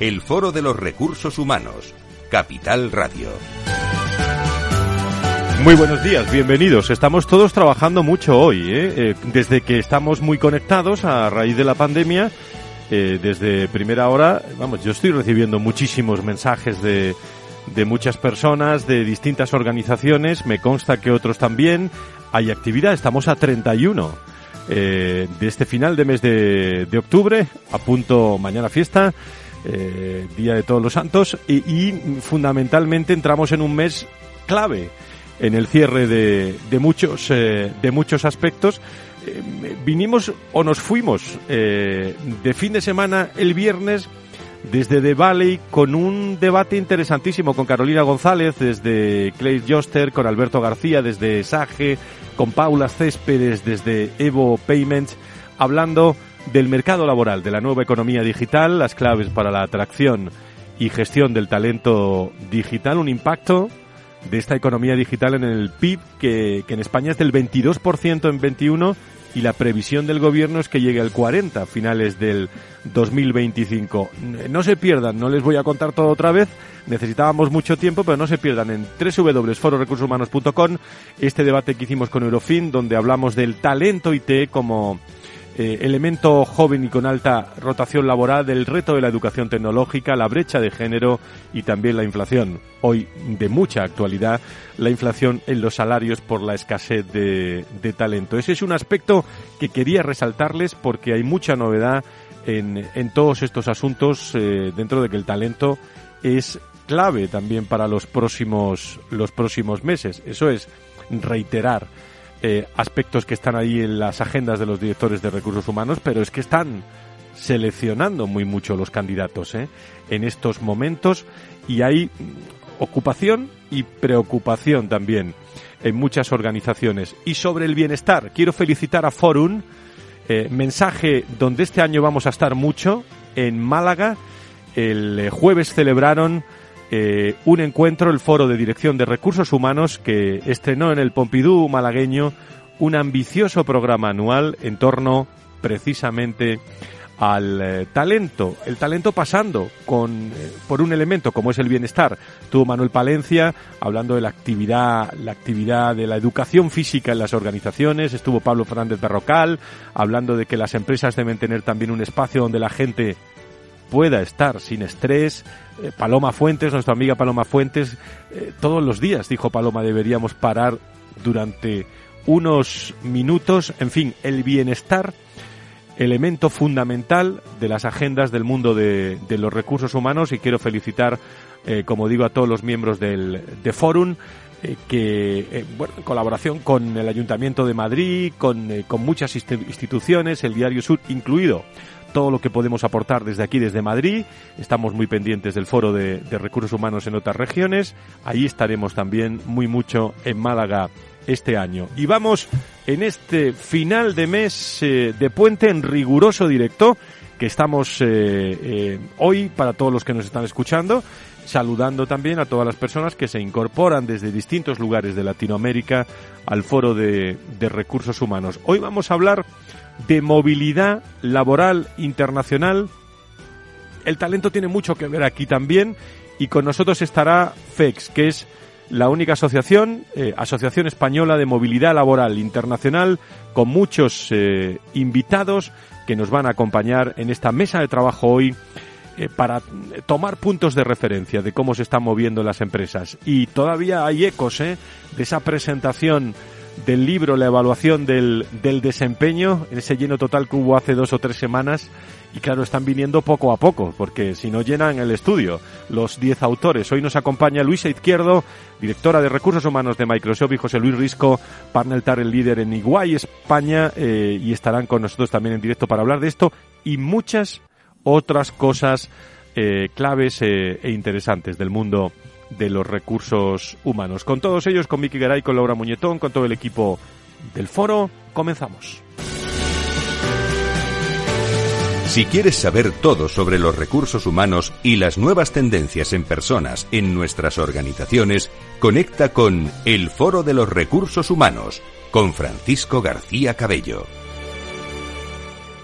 el Foro de los Recursos Humanos, Capital Radio. Muy buenos días, bienvenidos. Estamos todos trabajando mucho hoy, ¿eh? Eh, desde que estamos muy conectados a raíz de la pandemia. Eh, desde primera hora, vamos, yo estoy recibiendo muchísimos mensajes de, de muchas personas, de distintas organizaciones, me consta que otros también. Hay actividad, estamos a 31 de este final de mes de, de octubre, a punto mañana fiesta, eh, Día de Todos los Santos, y, fundamentalmente entramos en un mes clave en el cierre de, de muchos, eh, de muchos aspectos. Eh, vinimos o nos fuimos de fin de semana el viernes desde The Valley con un debate interesantísimo con Carolina González desde Clay Joster, con Alberto García desde Sage, con Paula Céspedes desde Evo Payments, hablando del mercado laboral, de la nueva economía digital, las claves para la atracción y gestión del talento digital, un impacto de esta economía digital en el PIB que, en España es del 22% en 21 y la previsión del gobierno es que llegue al 40 a finales del 2025. No se pierdan, no les voy a contar todo otra vez, necesitábamos mucho tiempo, pero no se pierdan en www.fororecursoshumanos.com este debate que hicimos con Eurofin, donde hablamos del talento IT como eh, elemento joven y con alta rotación laboral, del reto de la educación tecnológica, la brecha de género y también la inflación. Hoy de mucha actualidad, la inflación en los salarios por la escasez de, talento. Ese es un aspecto que quería resaltarles porque hay mucha novedad en, en todos estos asuntos eh, dentro de que el talento es clave también para los próximos, los próximos meses. Eso es reiterar eh, aspectos que están ahí en las agendas de los directores de recursos humanos, pero es que están seleccionando muy mucho los candidatos ¿eh? en estos momentos y hay ocupación y preocupación también en muchas organizaciones. Y sobre el bienestar, quiero felicitar a Forum, eh, mensaje donde este año vamos a estar mucho, en Málaga. El jueves celebraron eh, un encuentro, el Foro de Dirección de Recursos Humanos, que estrenó en el Pompidou malagueño un ambicioso programa anual en torno precisamente al eh, talento, el talento pasando con, eh, por un elemento como es el bienestar. Tuvo Manuel Palencia hablando de la actividad, la actividad de la educación física en las organizaciones, estuvo Pablo Fernández Berrocal hablando de que las empresas deben tener también un espacio donde la gente pueda estar sin estrés. Eh, Paloma Fuentes, nuestra amiga Paloma Fuentes, eh, todos los días, dijo Paloma, deberíamos parar durante unos minutos. En fin, el bienestar, elemento fundamental de las agendas del mundo de, los recursos humanos y quiero felicitar, eh, como digo, a todos los miembros del, de Forum que, bueno, en colaboración con el Ayuntamiento de Madrid, con, con muchas instituciones, el Diario Sur incluido, todo lo que podemos aportar desde aquí, desde Madrid. Estamos muy pendientes del foro de, recursos humanos en otras regiones. Ahí estaremos también muy mucho en Málaga este año. Y vamos en este final de mes eh, de puente en riguroso directo que estamos eh, eh, hoy para todos los que nos están escuchando, saludando también a todas las personas que se incorporan desde distintos lugares de Latinoamérica al foro de recursos humanos. Hoy vamos a hablar de movilidad laboral internacional. El talento tiene mucho que ver aquí también y con nosotros estará FEX, que es la única asociación, eh, Asociación Española de Movilidad Laboral Internacional, con muchos eh, invitados que nos van a acompañar en esta mesa de trabajo hoy eh, para tomar puntos de referencia de cómo se están moviendo las empresas. Y todavía hay ecos de esa presentación del libro La evaluación del, del desempeño, ese lleno total que hubo hace dos o tres semanas. Y claro, están viniendo poco a poco, porque si no llenan el estudio los diez autores. Hoy nos acompaña Luisa Izquierdo, directora de Recursos Humanos de Microsoft, y José Luis Risco, partner el líder en Iguay, España, eh, y estarán con nosotros también en directo para hablar de esto y muchas otras cosas eh, claves e interesantes del mundo de los recursos humanos. Con todos ellos, con Miki Garay, con Laura Muñetón, con todo el equipo del foro, comenzamos. Si quieres saber todo sobre los recursos humanos y las nuevas tendencias en personas en nuestras organizaciones, conecta con El Foro de los Recursos Humanos con Francisco García Cabello.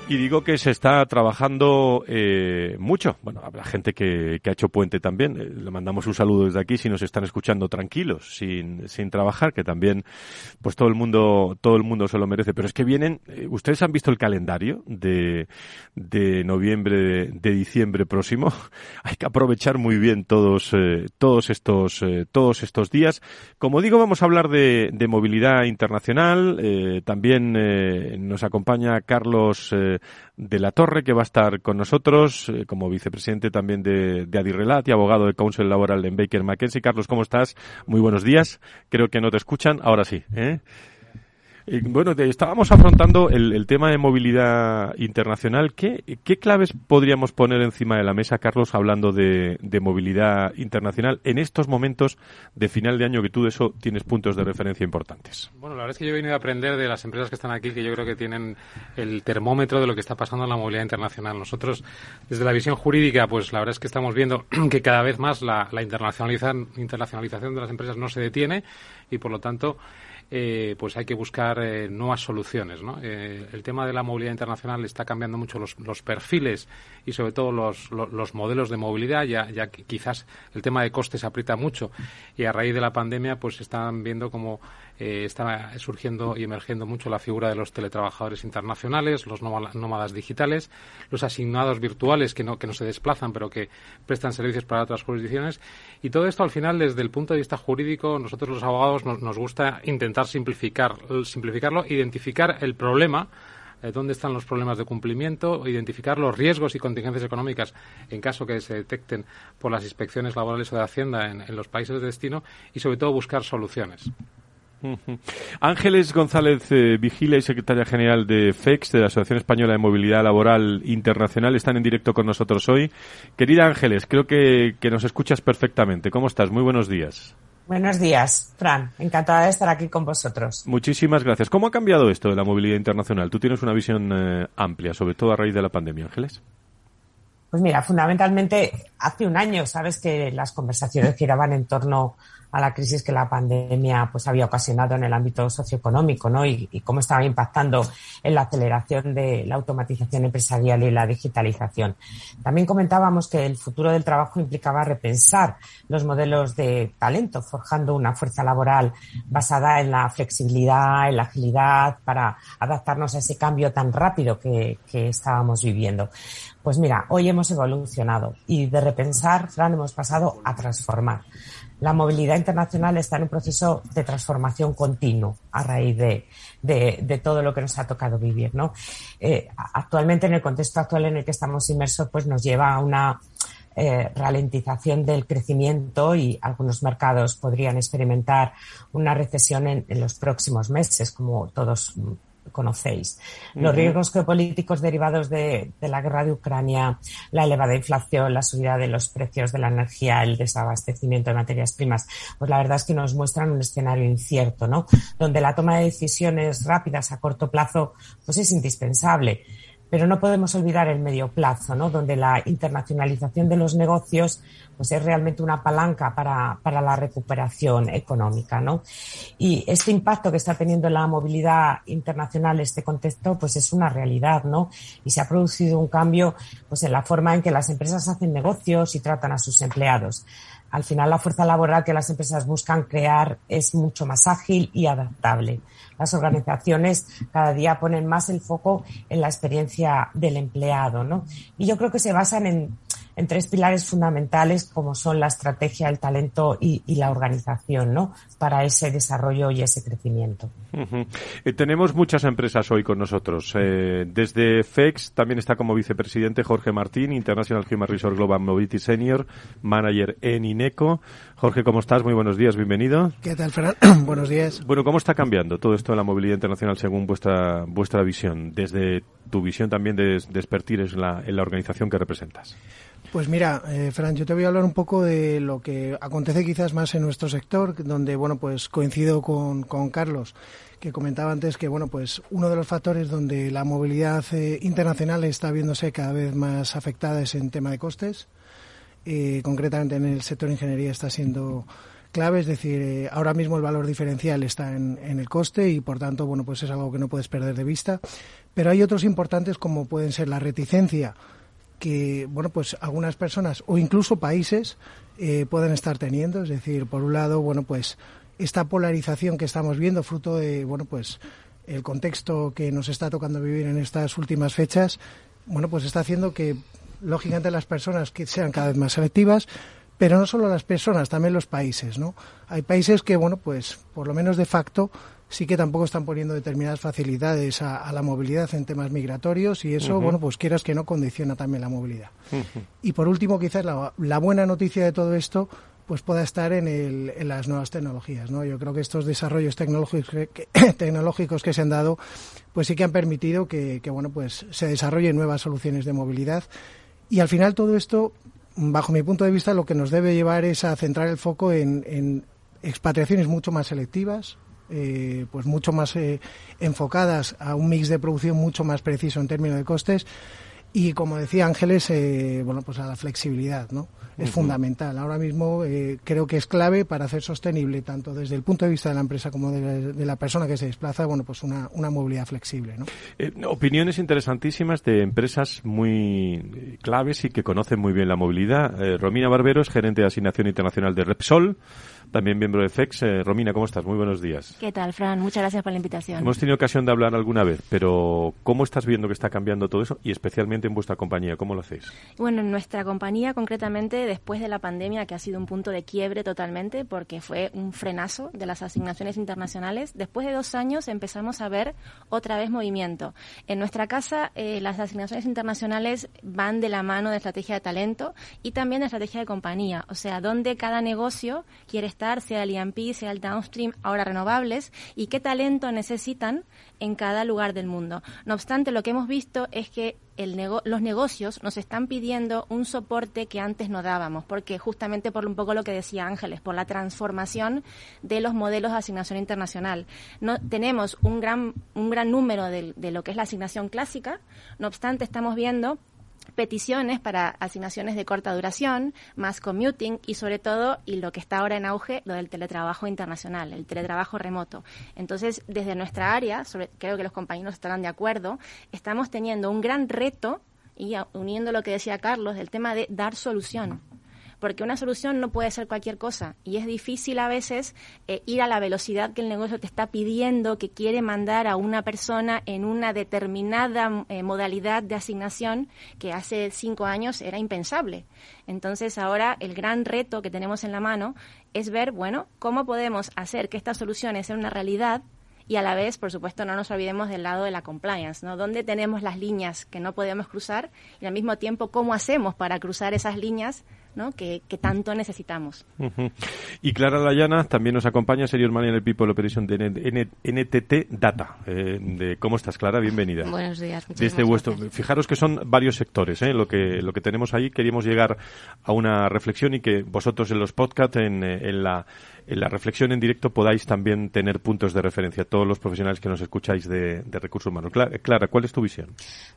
Y digo que se está trabajando eh, mucho. Bueno, habrá gente que, que, ha hecho puente también. Eh, le mandamos un saludo desde aquí si nos están escuchando tranquilos, sin, sin trabajar, que también, pues todo el mundo, todo el mundo se lo merece. Pero es que vienen, eh, ustedes han visto el calendario de, de noviembre, de, de diciembre próximo. Hay que aprovechar muy bien todos, eh, todos estos, todos estos días. Como digo, vamos a hablar de, de movilidad internacional. También nos acompaña Carlos de la Torre, que va a estar con nosotros eh, como vicepresidente también de, de Adirrelat y abogado de Council Laboral en Baker McKenzie. Carlos, ¿cómo estás? Muy buenos días. Creo que no te escuchan. Ahora sí. ¿eh? Bueno, estábamos afrontando el, tema de movilidad internacional. ¿Qué, claves podríamos poner encima de la mesa, Carlos, hablando de, movilidad internacional en estos momentos de final de año que tú de eso tienes puntos de referencia importantes? Bueno, la verdad es que yo he venido a aprender de las empresas que están aquí, que yo creo que tienen el termómetro de lo que está pasando en la movilidad internacional. Nosotros, desde la visión jurídica, pues la verdad es que estamos viendo que cada vez más la, la internacionalización de las empresas no se detiene y, por lo tanto, eh, pues hay que buscar eh, nuevas soluciones. ¿no? Eh, el tema de la movilidad internacional está cambiando mucho los, perfiles y sobre todo los, los, modelos de movilidad. Ya, ya quizás el tema de costes aprieta mucho y a raíz de la pandemia pues están viendo como eh, está surgiendo y emergiendo mucho la figura de los teletrabajadores internacionales, los nómadas digitales, los asignados virtuales que no, que no se desplazan pero que prestan servicios para otras jurisdicciones. Y todo esto al final, desde el punto de vista jurídico, nosotros los abogados nos, gusta intentar simplificar, simplificarlo, identificar el problema eh, dónde están los problemas de cumplimiento, identificar los riesgos y contingencias económicas en caso que se detecten por las inspecciones laborales o de Hacienda en los países de destino y, sobre todo, buscar soluciones. Ángeles González eh, Vigila y secretaria general de FEX, de la Asociación Española de Movilidad Laboral Internacional, están en directo con nosotros hoy. Querida Ángeles, creo que, nos escuchas perfectamente. ¿Cómo estás? Muy buenos días. Buenos días, Fran. Encantada de estar aquí con vosotros. Muchísimas gracias. ¿Cómo ha cambiado esto de la movilidad internacional? Tú tienes una visión eh, amplia, sobre todo a raíz de la pandemia, Ángeles. Pues mira, fundamentalmente hace un año, sabes que las conversaciones giraban en torno a la crisis que la pandemia pues había ocasionado en el ámbito socioeconómico, ¿no? Y, cómo estaba impactando en la aceleración de la automatización empresarial y la digitalización. También comentábamos que el futuro del trabajo implicaba repensar los modelos de talento, forjando una fuerza laboral basada en la flexibilidad, en la agilidad, para adaptarnos a ese cambio tan rápido que, que estábamos viviendo. Pues mira, hoy hemos evolucionado y de repensar, Fran, hemos pasado a transformar la movilidad internacional está en un proceso de transformación continuo a raíz de, todo lo que nos ha tocado vivir, ¿no? Eh, actualmente, en el contexto actual en el que estamos inmersos, pues nos lleva a una eh, ralentización del crecimiento y algunos mercados podrían experimentar una recesión en los próximos meses, como todos conocéis. Los riesgos geopolíticos derivados de, la guerra de Ucrania, la elevada inflación, la subida de los precios de la energía, el desabastecimiento de materias primas, pues la verdad es que nos muestran un escenario incierto, ¿no? Donde la toma de decisiones rápidas a corto plazo, pues es indispensable pero no podemos olvidar el medio plazo, ¿no? donde la internacionalización de los negocios pues es realmente una palanca para, para la recuperación económica. ¿no? Y este impacto que está teniendo la movilidad internacional, este contexto, pues es una realidad. ¿no? Y se ha producido un cambio pues, en la forma en que las empresas hacen negocios y tratan a sus empleados al final la fuerza laboral que las empresas buscan crear es mucho más ágil y adaptable. Las organizaciones cada día ponen más el foco en la experiencia del empleado, ¿no? Y yo creo que se basan en, en tres pilares fundamentales como son la estrategia, el talento y, la organización, ¿no? Para ese desarrollo y ese crecimiento. Eh, tenemos muchas empresas hoy con nosotros. Eh, desde FEX también está como vicepresidente Jorge Martín, International Human Resource Global Mobility Senior, manager en INECO. Jorge, ¿cómo estás? Muy buenos días, bienvenido. ¿Qué tal, Fran? buenos días. Bueno, ¿cómo está cambiando todo esto de la movilidad internacional según vuestra, vuestra visión, desde tu visión también de, de expertise en la, en la organización que representas? Pues mira, eh, Fran, yo te voy a hablar un poco de lo que acontece quizás más en nuestro sector, donde, bueno, pues coincido con, con Carlos, que comentaba antes que, bueno, pues uno de los factores donde la movilidad eh, internacional está viéndose cada vez más afectada es en tema de costes. Eh, concretamente en el sector ingeniería está siendo clave, es decir, eh, ahora mismo el valor diferencial está en, en, el coste y por tanto, bueno, pues es algo que no puedes perder de vista. Pero hay otros importantes como pueden ser la reticencia que, bueno, pues algunas personas o incluso países eh, pueden estar teniendo. Es decir, por un lado, bueno, pues esta polarización que estamos viendo, fruto de, bueno, pues el contexto que nos está tocando vivir en estas últimas fechas, bueno, pues está haciendo que, lógicamente, las personas que sean cada vez más selectivas, pero no solo las personas, también los países, ¿no? Hay países que, bueno, pues por lo menos de facto sí que tampoco están poniendo determinadas facilidades a, a la movilidad en temas migratorios y eso, uh -huh. bueno, pues quieras que no condiciona también la movilidad. Uh -huh. Y por último, quizás la, la, buena noticia de todo esto pues pueda estar en, el, en las nuevas tecnologías, ¿no? Yo creo que estos desarrollos tecnológicos que, tecnológicos que se han dado, pues sí que han permitido que, que, bueno, pues se desarrollen nuevas soluciones de movilidad y al final todo esto, bajo mi punto de vista, lo que nos debe llevar es a centrar el foco en, en expatriaciones mucho más selectivas, eh, pues mucho más eh, enfocadas a un mix de producción mucho más preciso en términos de costes y como decía Ángeles, eh, bueno, pues a la flexibilidad, ¿no? Es uh -huh. fundamental. Ahora mismo eh, creo que es clave para hacer sostenible, tanto desde el punto de vista de la empresa como de la, de la persona que se desplaza, bueno, pues una, una movilidad flexible, ¿no? Eh, opiniones interesantísimas de empresas muy claves y que conocen muy bien la movilidad. Romina Barberos, gerente de asignación internacional de Repsol también miembro de FEX. Eh, Romina, ¿cómo estás? Muy buenos días. ¿Qué tal, Fran? Muchas gracias por la invitación. Hemos tenido ocasión de hablar alguna vez, pero ¿cómo estás viendo que está cambiando todo eso y especialmente en vuestra compañía? ¿Cómo lo hacéis? Bueno, en nuestra compañía, concretamente, después de la pandemia, que ha sido un punto de quiebre totalmente, porque fue un frenazo de las asignaciones internacionales, después de dos años empezamos a ver otra vez movimiento. En nuestra casa, eh, las asignaciones internacionales van de la mano de estrategia de talento y también de estrategia de compañía, o sea, donde cada negocio quiere estar, sea el EMP, sea el downstream, ahora renovables, y qué talento necesitan en cada lugar del mundo. No obstante, lo que hemos visto es que el nego los negocios nos están pidiendo un soporte que antes no dábamos, porque justamente por un poco lo que decía Ángeles, por la transformación de los modelos de asignación internacional. No, tenemos un gran, un gran número de lo que es la asignación clásica, no obstante, estamos viendo peticiones para asignaciones de corta duración, más commuting y sobre todo, y lo que está ahora en auge, lo del teletrabajo internacional, el teletrabajo remoto. Entonces, desde nuestra área, sobre, creo que los compañeros estarán de acuerdo, estamos teniendo un gran reto y uniendo lo que decía Carlos, del tema de dar solución porque una solución no puede ser cualquier cosa y es difícil a veces eh, ir a la velocidad que el negocio te está pidiendo, que quiere mandar a una persona en una determinada eh, modalidad de asignación que hace cinco años era impensable. Entonces ahora el gran reto que tenemos en la mano es ver, bueno, cómo podemos hacer que estas soluciones sean una realidad y a la vez, por supuesto, no nos olvidemos del lado de la compliance, ¿no? ¿Dónde tenemos las líneas que no podemos cruzar y al mismo tiempo cómo hacemos para cruzar esas líneas ¿no? que, que, tanto necesitamos. Uh -huh. Y Clara Layana también nos acompaña, Senior Manager People Operation de NTT Data. Eh, de, ¿Cómo estás, Clara? Bienvenida. Buenos días. Desde vuestro, fijaros que son varios sectores ¿eh? lo, que, lo que tenemos ahí. Queríamos llegar a una reflexión y que vosotros en los podcasts, en, en la en la reflexión en directo podáis también tener puntos de referencia, todos los profesionales que nos escucháis de, de recursos humanos. Clara, ¿cuál es tu visión?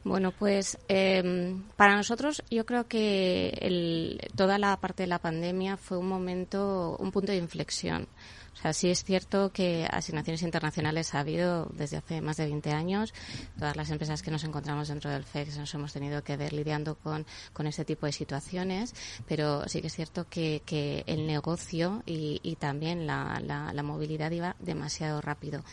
Bueno, pues eh, para nosotros yo creo que el, toda la parte de la pandemia fue un momento, un punto de inflexión. O sea, sí es cierto que asignaciones internacionales ha habido desde hace más de 20 años. Todas las empresas que nos encontramos dentro del FEX nos hemos tenido que ver lidiando con, con este tipo de situaciones, pero sí que es cierto que, que el negocio y, y también la, la, la movilidad iba demasiado rápido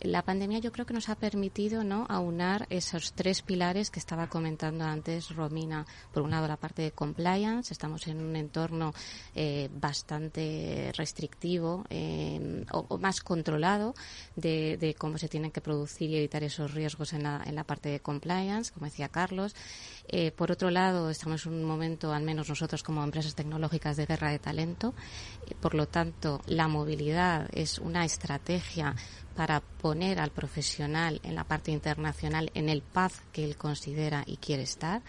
la pandemia yo creo que nos ha permitido no aunar esos tres pilares que estaba comentando antes Romina. Por un lado la parte de compliance estamos en un entorno eh, bastante restrictivo eh, o, más controlado de, de, cómo se tienen que producir y evitar esos riesgos en la, en la parte de compliance como decía Carlos eh, por otro lado estamos en un momento al menos nosotros como empresas tecnológicas de guerra de talento por lo tanto la movilidad es una estrategia para poner al profesional en la parte internacional en el path que él considera y quiere estar,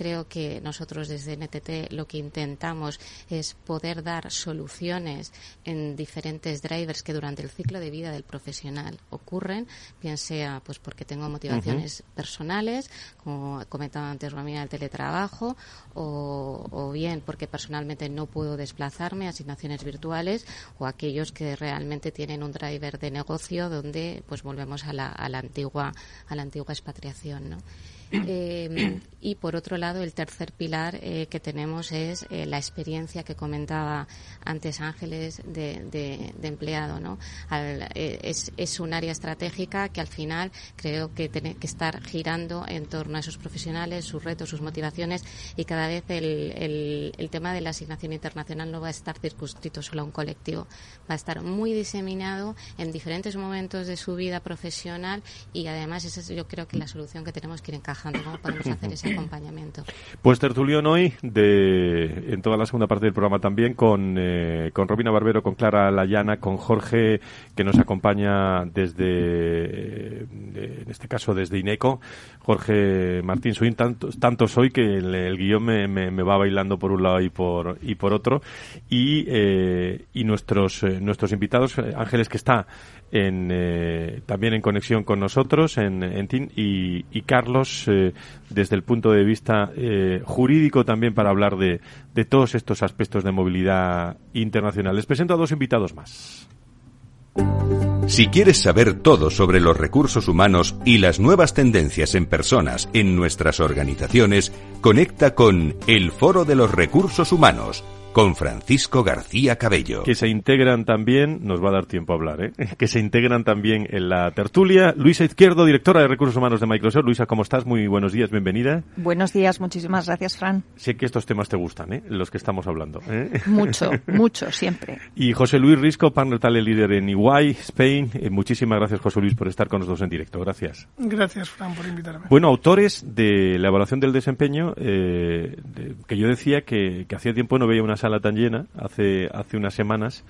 creo que nosotros desde NTT lo que intentamos es poder dar soluciones en diferentes drivers que durante el ciclo de vida del profesional ocurren, bien sea pues porque tengo motivaciones personales, como comentaba antes Romina, el teletrabajo, o, o bien porque personalmente no puedo desplazarme, asignaciones virtuales, o aquellos que realmente tienen un driver de negocio donde pues volvemos a la, a la antigua a la antigua expatriación, ¿no? Eh, y por otro lado, el tercer pilar eh, que tenemos es eh, la experiencia que comentaba antes Ángeles de, empleado. ¿no? es, es, un área estratégica que al final creo que tiene que estar girando en torno a esos profesionales, sus retos, sus motivaciones y cada vez el, el, tema de la asignación internacional no va a estar circunscrito solo a un colectivo, va a estar muy diseminado en diferentes momentos de su vida profesional y además esa es yo creo que la solución que tenemos que ir cómo podemos hacer ese acompañamiento. Pues tertulión hoy, de, en toda la segunda parte del programa también, con, eh, con Robina Barbero, con Clara Layana, con Jorge, que nos acompaña desde, en este caso desde INECO, Jorge Martín Suín, tantos, tantos hoy que el, guion me, me, va bailando por un lado y por, y por otro, y, eh, y nuestros, eh, nuestros invitados, Ángeles, que está en, eh, también en conexión con nosotros en, en y, y Carlos eh, desde el punto de vista eh, jurídico también para hablar de, de todos estos aspectos de movilidad internacional. Les presento a dos invitados más. Si quieres saber todo sobre los recursos humanos y las nuevas tendencias en personas en nuestras organizaciones, conecta con el Foro de los Recursos Humanos con Francisco García Cabello. Que se integran también, nos va a dar tiempo a hablar, ¿eh? que se integran también en la tertulia. Luisa Izquierdo, directora de Recursos Humanos de Microsoft. Luisa, ¿cómo estás? Muy buenos días, bienvenida. Buenos días, muchísimas gracias, Fran. Sé que estos temas te gustan, ¿eh? los que estamos hablando. ¿eh? Mucho, mucho, siempre. Y José Luis Risco, partner talent líder en EY, Spain. Eh, muchísimas gracias, José Luis, por estar con nosotros en directo. Gracias. Gracias, Fran, por invitarme. Bueno, autores de la evaluación del desempeño, eh, que yo decía que, que hacía tiempo no veía una sala tan llena hace, hace unas semanas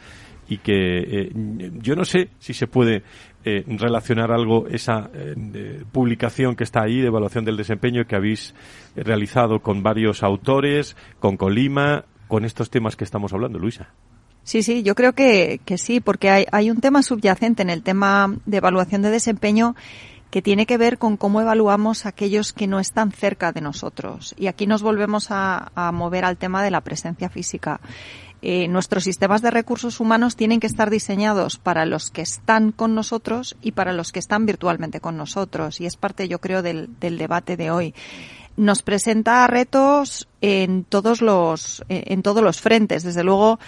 y que eh, yo no sé si se puede eh, relacionar algo esa eh, publicación que está ahí de evaluación del desempeño que habéis realizado con varios autores, con Colima, con estos temas que estamos hablando, Luisa. Sí, sí, yo creo que, que sí, porque hay, hay un tema subyacente en el tema de evaluación de desempeño que tiene que ver con cómo evaluamos a aquellos que no están cerca de nosotros. Y aquí nos volvemos a, mover al tema de la presencia física. Eh, nuestros sistemas de recursos humanos tienen que estar diseñados para los que están con nosotros y para los que están virtualmente con nosotros. Y es parte, yo creo, del, del debate de hoy. Nos presenta retos en todos los, en todos los frentes. Desde luego,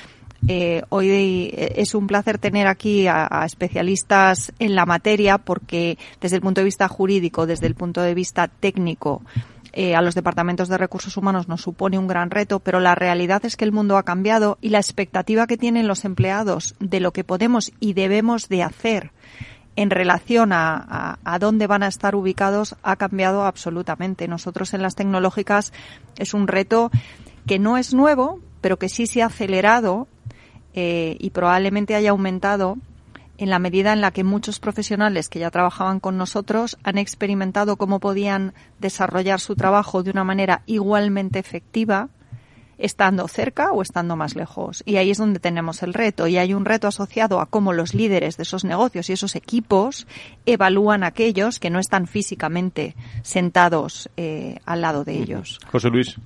eh, hoy eh, es un placer tener aquí a, especialistas en la materia porque desde el punto de vista jurídico, desde el punto de vista técnico, eh, a los departamentos de recursos humanos nos supone un gran reto, pero la realidad es que el mundo ha cambiado y la expectativa que tienen los empleados de lo que podemos y debemos de hacer en relación a, a, dónde van a estar ubicados ha cambiado absolutamente. Nosotros en las tecnológicas es un reto que no es nuevo, pero que sí se ha acelerado eh, y probablemente haya aumentado en la medida en la que muchos profesionales que ya trabajaban con nosotros han experimentado cómo podían desarrollar su trabajo de una manera igualmente efectiva estando cerca o estando más lejos. Y ahí es donde tenemos el reto. Y hay un reto asociado a cómo los líderes de esos negocios y esos equipos evalúan a aquellos que no están físicamente sentados eh, al lado de ellos. José Luis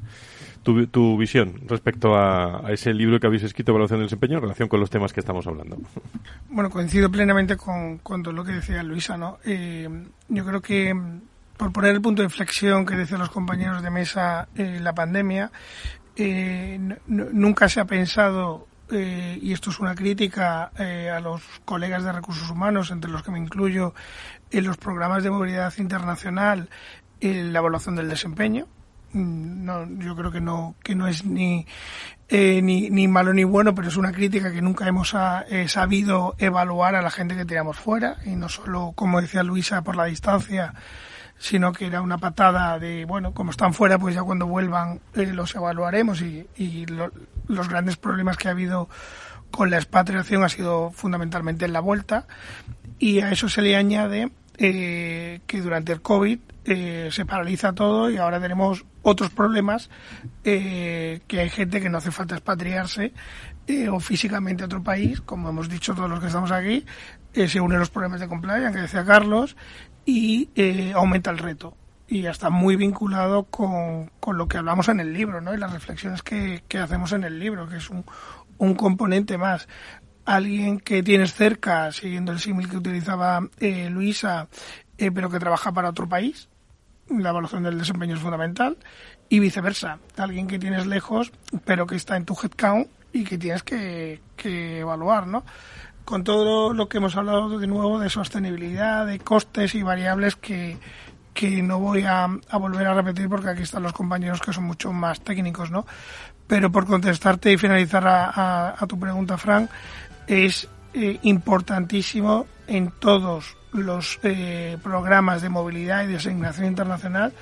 tu, visión respecto a, ese libro que habéis escrito, Evaluación del Desempeño, en relación con los temas que estamos hablando. Bueno, coincido plenamente con, todo lo que decía Luisa, ¿no? Eh, yo creo que por poner el punto de inflexión que decían los compañeros de mesa, eh, la pandemia, eh, nunca se ha pensado y esto es una crítica a los colegas de recursos humanos, entre los que me incluyo, en los programas de movilidad internacional, en la evaluación del desempeño. Mm, no, yo creo que no, que no es ni, eh, ni, ni, malo ni bueno, pero es una crítica que nunca hemos ah, eh, sabido evaluar a la gente que tiramos fuera, y no solo, como decía Luisa, por la distancia, sino que era una patada de, bueno, como están fuera, pues ya cuando vuelvan eh, los evaluaremos y, y los grandes problemas que ha habido con la expatriación ha sido fundamentalmente en la vuelta y a eso se le añade que durante el COVID eh, se paraliza todo y ahora tenemos otros problemas, eh, que hay gente que no hace falta expatriarse eh, o físicamente a otro país, como hemos dicho todos los que estamos aquí, se unen los problemas de compliance, que decía Carlos, y aumenta el reto. Y está muy vinculado con, con, lo que hablamos en el libro, ¿no? Y las reflexiones que, que hacemos en el libro, que es un, un componente más alguien que tienes cerca, siguiendo el símil que utilizaba Luisa, pero que trabaja para otro país, la evaluación del desempeño es fundamental y viceversa, alguien que tienes lejos pero que está en tu headcount y que tienes que, evaluar, ¿no? Con todo lo que hemos hablado de nuevo de sostenibilidad, de costes y variables que, que no voy a, volver a repetir porque aquí están los compañeros que son mucho más técnicos, ¿no? Pero por contestarte y finalizar a, tu pregunta, Frank, es eh, importantísimo en todos los eh, programas de movilidad y de asignación internacional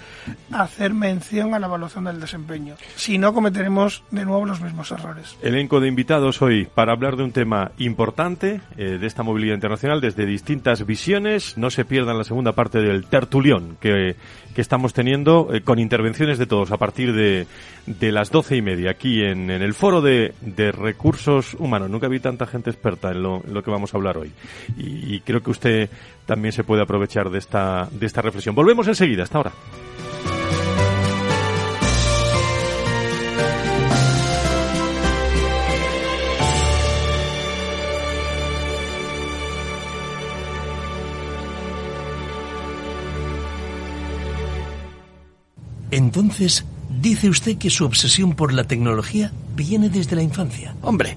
hacer mención a la evaluación del desempeño. Si no, cometeremos de nuevo los mismos errores. Elenco de invitados hoy para hablar de un tema importante eh, de esta movilidad internacional desde distintas visiones. No se pierdan la segunda parte del tertulión que, que estamos teniendo eh, con intervenciones de todos a partir de, de las doce y media aquí en, en el foro de, de, recursos humanos. Nunca vi tanta gente experta en lo, lo que vamos a hablar hoy. Y creo que usted también se puede aprovechar de esta, de esta reflexión. Volvemos enseguida, hasta ahora. Entonces, dice usted que su obsesión por la tecnología viene desde la infancia. Hombre,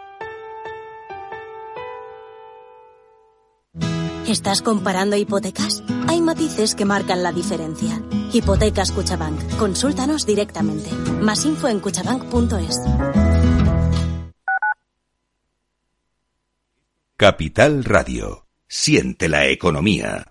¿Estás comparando hipotecas? Hay matices que marcan la diferencia. Hipotecas Cuchabank. Consúltanos directamente. Más info en cuchabank.es. Capital Radio. Siente la economía.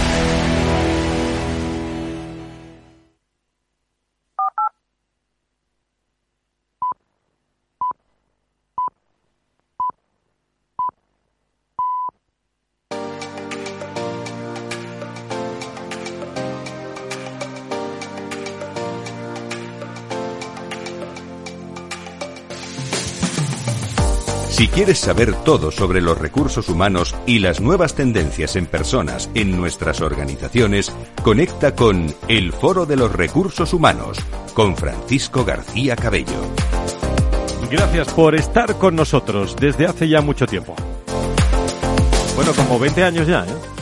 Si quieres saber todo sobre los recursos humanos y las nuevas tendencias en personas en nuestras organizaciones, conecta con El Foro de los Recursos Humanos con Francisco García Cabello. Gracias por estar con nosotros desde hace ya mucho tiempo. Bueno, como 20 años ya, ¿eh?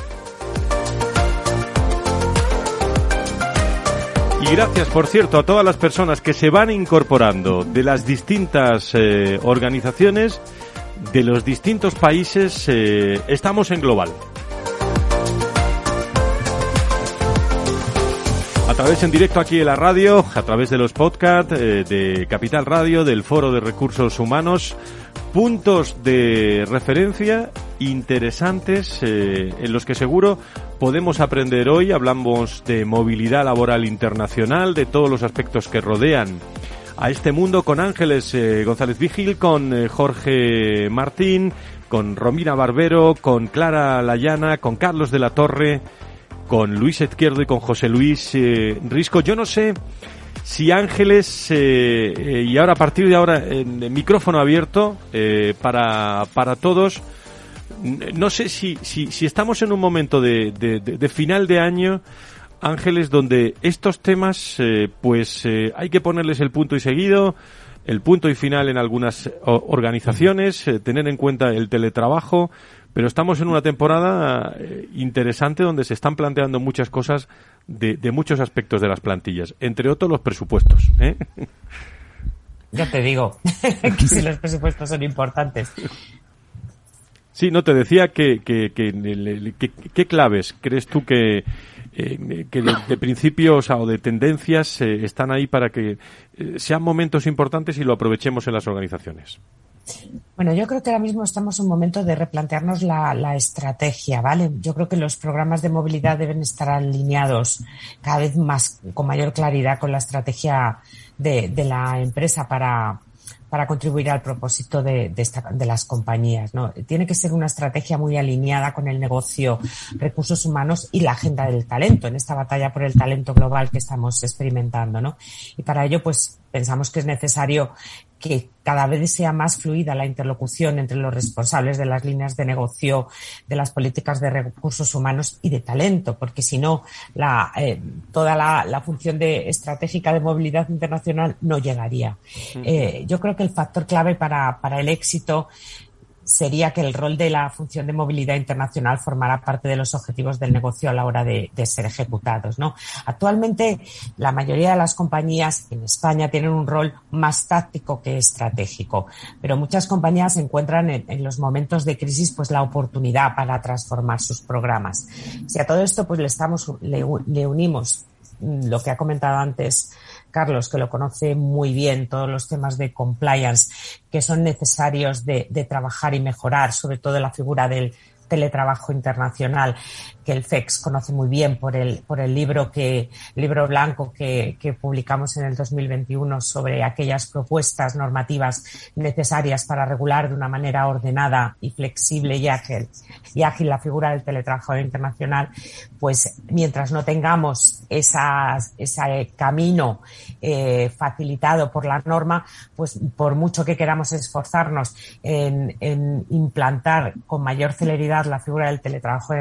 Y gracias, por cierto, a todas las personas que se van incorporando de las distintas eh, organizaciones, de los distintos países. Eh, estamos en global. A través en directo aquí en la radio, a través de los podcasts eh, de Capital Radio, del Foro de Recursos Humanos, puntos de referencia interesantes eh, en los que seguro podemos aprender hoy. Hablamos de movilidad laboral internacional, de todos los aspectos que rodean a este mundo con Ángeles eh, González Vigil, con Jorge Martín, con Romina Barbero, con Clara Layana, con Carlos de la Torre con Luis Izquierdo y con José Luis eh, Risco. Yo no sé si Ángeles, eh, eh, y ahora a partir de ahora, en, micrófono abierto para, para todos, no sé si, si, si, estamos en un momento de, de, de, final de año, Ángeles, donde estos temas, pues hay que ponerles el punto y seguido, el punto y final en algunas organizaciones, tener en cuenta el teletrabajo, pero estamos en una temporada eh, interesante donde se están planteando muchas cosas de, muchos aspectos de las plantillas, entre otros los presupuestos. ¿eh? Ya te digo que si los presupuestos son importantes. Sí, no, te decía que, qué claves crees tú que, eh, que de, principios o de tendencias están ahí para que sean momentos importantes y lo aprovechemos en las organizaciones. Bueno, yo creo que ahora mismo estamos en un momento de replantearnos la, estrategia, ¿vale? Yo creo que los programas de movilidad deben estar alineados cada vez más con mayor claridad con la estrategia de, la empresa para, para contribuir al propósito de, de, las compañías. ¿no? Tiene que ser una estrategia muy alineada con el negocio, recursos humanos y la agenda del talento, en esta batalla por el talento global que estamos experimentando. ¿no? Y para ello, pues pensamos que es necesario que cada vez sea más fluida la interlocución entre los responsables de las líneas de negocio, de las políticas de recursos humanos y de talento, porque si no, la, eh, toda la, función de, estratégica de movilidad internacional no llegaría. Eh, yo creo que el factor clave para, para el éxito sería que el rol de la función de movilidad internacional formará parte de los objetivos del negocio a la hora de, ser ejecutados. ¿no? Actualmente, la mayoría de las compañías en España tienen un rol más táctico que estratégico, pero muchas compañías encuentran en, los momentos de crisis pues la oportunidad para transformar sus programas. Si a todo esto pues le estamos le unimos lo que ha comentado antes Carlos, que lo conoce muy bien, todos los temas de compliance que son necesarios de, trabajar y mejorar, sobre todo la figura del teletrabajo internacional que el FEX conoce muy bien por el, por el libro que, libro blanco que, publicamos en el 2021 sobre aquellas propuestas normativas necesarias para regular de una manera ordenada y flexible y ágil, y ágil la figura del teletrabajo internacional, pues mientras no tengamos esas, ese camino eh, facilitado por la norma, pues por mucho que queramos esforzarnos en, implantar con mayor celeridad la figura del teletrabajo,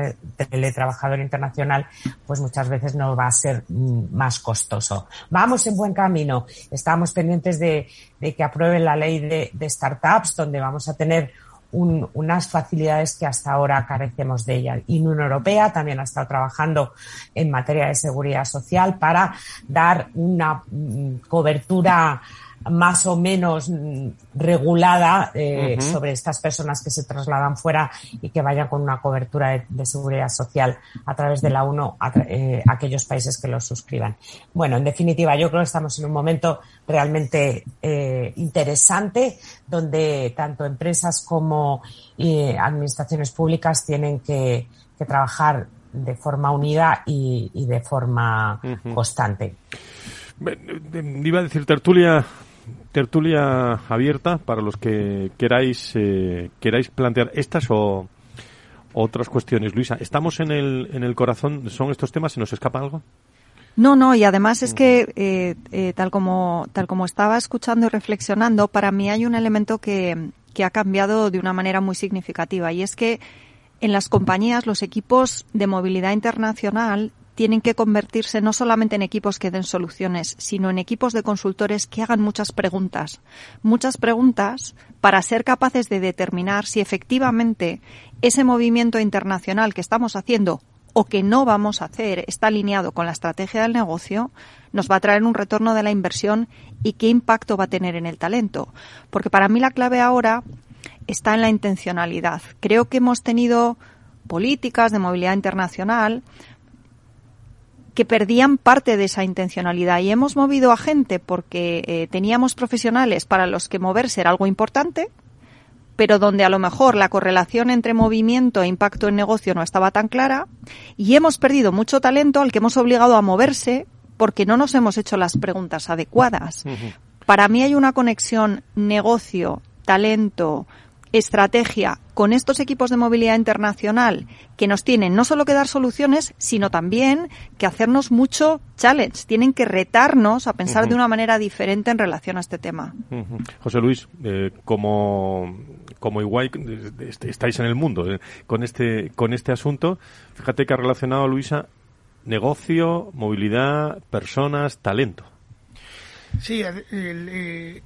teletrabajador internacional, pues muchas veces no va a ser mm, más costoso. Vamos en buen camino. Estamos pendientes de, que aprueben la ley de, startups, donde vamos a tener unas facilidades que hasta ahora carecemos de ellas. Y Unión Europea también ha estado trabajando en materia de seguridad social para dar una mm, cobertura más o menos mm, regulada eh, sobre estas personas que se trasladan fuera y que vayan con una cobertura de, seguridad social a través de la UNO a eh, aquellos países que lo suscriban. Bueno, en definitiva, yo creo que estamos en un momento realmente eh, interesante donde tanto empresas como administraciones públicas tienen que, trabajar de forma unida y, de forma constante. Iba a decir tertulia tertulia abierta para los que queráis eh, queráis plantear estas o otras cuestiones. Luisa, estamos en el, en el corazón, ¿son estos temas? ¿Se nos escapa algo? No, no, y además es que eh, eh, tal como tal como estaba escuchando y reflexionando, para mí hay un elemento que, que ha cambiado de una manera muy significativa y es que en las compañías los equipos de movilidad internacional tienen que convertirse no solamente en equipos que den soluciones, sino en equipos de consultores que hagan muchas preguntas. Muchas preguntas para ser capaces de determinar si efectivamente ese movimiento internacional que estamos haciendo o que no vamos a hacer está alineado con la estrategia del negocio, nos va a traer un retorno de la inversión y qué impacto va a tener en el talento. Porque para mí la clave ahora está en la intencionalidad. Creo que hemos tenido políticas de movilidad internacional que perdían parte de esa intencionalidad y hemos movido a gente porque eh, teníamos profesionales para los que moverse era algo importante, pero donde a lo mejor la correlación entre movimiento e impacto en negocio no estaba tan clara y hemos perdido mucho talento al que hemos obligado a moverse porque no nos hemos hecho las preguntas adecuadas. Para mí hay una conexión negocio, talento, estrategia con estos equipos de movilidad internacional que nos tienen no solo que dar soluciones, sino también que hacernos mucho challenge. Tienen que retarnos a pensar de una manera diferente en relación a este tema. José Luis, eh, como, como igual estáis en el mundo eh, con, este, con este asunto, fíjate que ha relacionado, Luisa, negocio, movilidad, personas, talento. Sí, el, eh,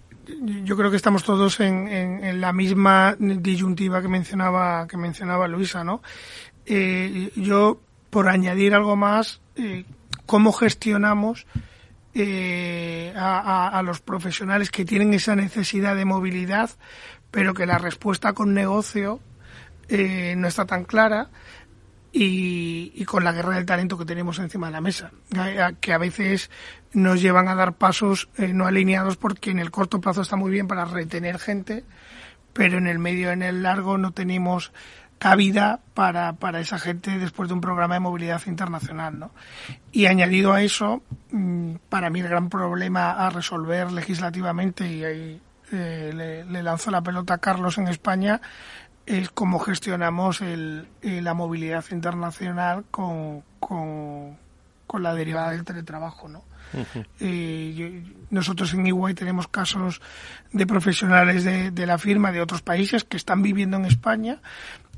yo creo que estamos todos en, en, la misma disyuntiva que mencionaba que mencionaba Luisa, ¿no? Eh, yo por añadir algo más, eh, cómo gestionamos eh, a, a, los profesionales que tienen esa necesidad de movilidad, pero que la respuesta con negocio no está tan clara y, con la guerra del talento que tenemos encima de la mesa, que a veces nos llevan a dar pasos eh, no alineados porque en el corto plazo está muy bien para retener gente, pero en el medio y en el largo no tenemos cabida para, para esa gente después de un programa de movilidad internacional. ¿no? Y añadido a eso, mm, para mí el gran problema a resolver legislativamente, y ahí eh, le, le lanzo la pelota a Carlos en España, es cómo gestionamos el, eh, la movilidad internacional con, con, la derivada del teletrabajo, ¿no? Eh, nosotros en Iguay tenemos casos de profesionales de, de, la firma de otros países que están viviendo en España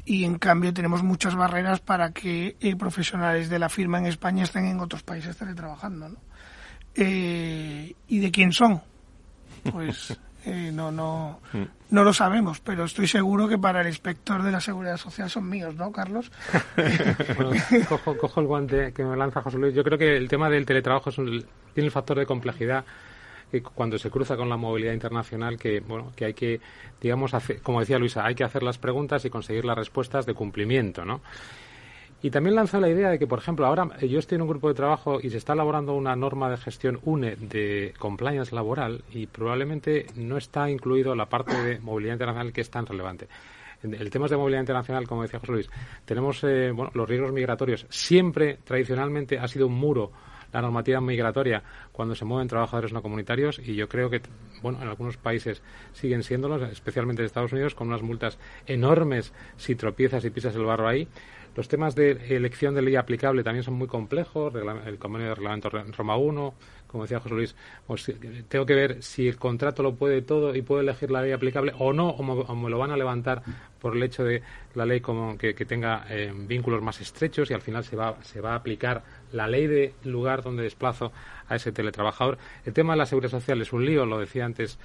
y en cambio tenemos muchas barreras para que eh, profesionales de la firma en España estén en otros países teletrabajando, ¿no? ¿Y de quién son? Pues eh, no, no, mm. no lo sabemos, pero estoy seguro que para el inspector de la Seguridad Social son míos, ¿no, Carlos? cojo, el guante que me lanza José Luis. Yo creo que el tema del teletrabajo es tiene el factor de complejidad que cuando se cruza con la movilidad internacional que bueno que hay que digamos como decía Luisa hay que hacer las preguntas y conseguir las respuestas de cumplimiento no y también lanza la idea de que, por ejemplo, ahora eh, yo estoy en un grupo de trabajo y se está elaborando una norma de gestión UNE de compliance laboral y probablemente no está incluido la parte de movilidad internacional que es tan relevante. El tema de movilidad internacional, como decía José Luis, tenemos eh, bueno, los riesgos migratorios. Siempre, tradicionalmente, ha sido un muro la normativa migratoria cuando se mueven trabajadores no comunitarios y yo creo que bueno en algunos países siguen siéndolos especialmente en Estados Unidos con unas multas enormes si tropiezas y pisas el barro ahí los temas de elección de ley aplicable también son muy complejos, el convenio de reglamento Roma 1, como decía José Luis, pues, tengo que ver si el contrato lo puede todo y puede elegir la ley aplicable o no, o me, lo van a levantar por el hecho de la ley como que, tenga eh, vínculos más estrechos y al final se va, se va a aplicar la ley de lugar donde desplazo a ese teletrabajador. El tema de la seguridad social es un lío, lo decía antes